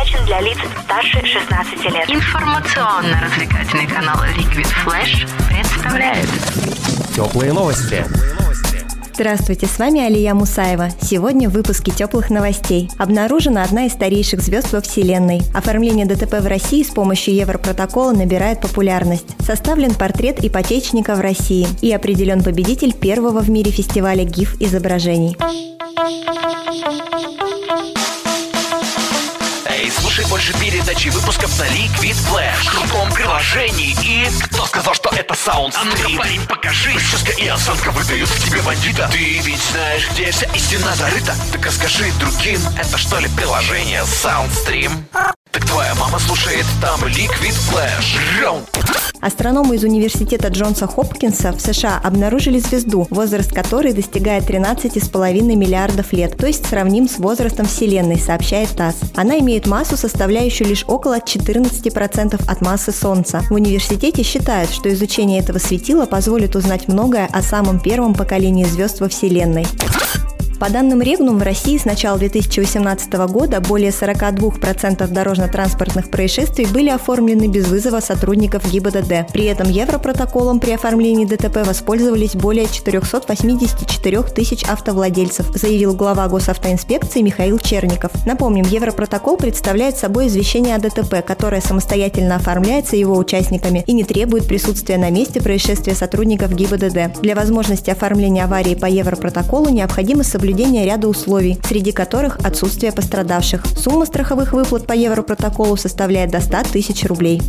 предназначен для лиц старше 16 лет. Информационно-развлекательный канал Liquid Flash представляет Теплые новости. Здравствуйте, с вами Алия Мусаева. Сегодня в выпуске теплых новостей. Обнаружена одна из старейших звезд во Вселенной. Оформление ДТП в России с помощью Европротокола набирает популярность. Составлен портрет ипотечника в России и определен победитель первого в мире фестиваля ГИФ изображений. Слушай больше передачи выпусков на Liquid Flash в крутом приложении. И кто сказал, что это саунд А ну парень, покажи. Прическа и осанка выдают в тебе бандита. Ты ведь знаешь, где вся истина зарыта. Так расскажи другим, это что ли приложение Soundstream? Твоя мама слушает там Liquid Flash. Астрономы из университета Джонса Хопкинса в США обнаружили звезду, возраст которой достигает 13,5 миллиардов лет, то есть сравним с возрастом Вселенной, сообщает ТАСС. Она имеет массу, составляющую лишь около 14% от массы Солнца. В университете считают, что изучение этого светила позволит узнать многое о самом первом поколении звезд во Вселенной. По данным Регнум, в России с начала 2018 года более 42% дорожно-транспортных происшествий были оформлены без вызова сотрудников ГИБДД. При этом Европротоколом при оформлении ДТП воспользовались более 484 тысяч автовладельцев, заявил глава госавтоинспекции Михаил Черников. Напомним, Европротокол представляет собой извещение о ДТП, которое самостоятельно оформляется его участниками и не требует присутствия на месте происшествия сотрудников ГИБДД. Для возможности оформления аварии по Европротоколу необходимо соблюдение ряда условий, среди которых отсутствие пострадавших. Сумма страховых выплат по Европротоколу составляет до 100 тысяч рублей.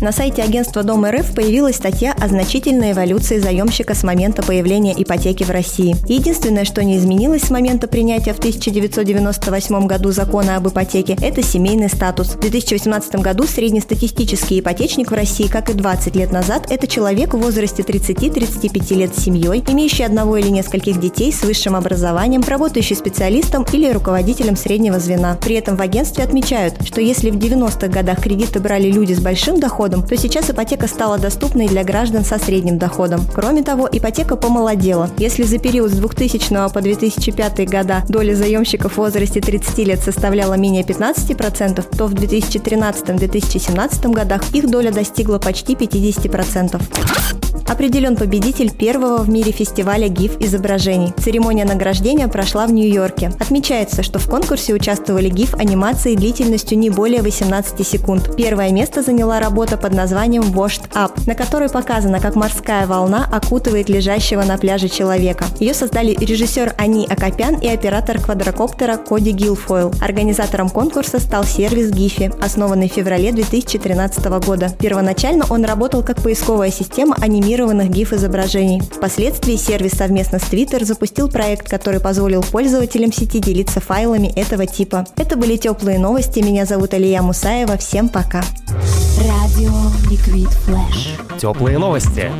На сайте агентства Дом РФ появилась статья о значительной эволюции заемщика с момента появления ипотеки в России. Единственное, что не изменилось с момента принятия в 1998 году закона об ипотеке, это семейный статус. В 2018 году среднестатистический ипотечник в России, как и 20 лет назад, это человек в возрасте 30-35 лет с семьей, имеющий одного или нескольких детей с высшим образованием, работающий специалистом или руководителем среднего звена. При этом в агентстве отмечают, что если в 90-х годах кредиты брали люди с большим доходом, то сейчас ипотека стала доступной для граждан со средним доходом. Кроме того, ипотека помолодела. Если за период с 2000 по 2005 года доля заемщиков в возрасте 30 лет составляла менее 15%, то в 2013-2017 годах их доля достигла почти 50%. Определен победитель первого в мире фестиваля ГИФ изображений. Церемония награждения прошла в Нью-Йорке. Отмечается, что в конкурсе участвовали ГИФ анимации длительностью не более 18 секунд. Первое место заняла работа под названием Washed Up, на которой показано, как морская волна окутывает лежащего на пляже человека. Ее создали режиссер Ани Акопян и оператор квадрокоптера Коди Гилфойл. Организатором конкурса стал сервис Гифи, основанный в феврале 2013 года. Первоначально он работал как поисковая система анимированных GIF-изображений. Впоследствии сервис совместно с Twitter запустил проект, который позволил пользователям сети делиться файлами этого типа. Это были теплые новости. Меня зовут Алия Мусаева. Всем пока. Теплые новости.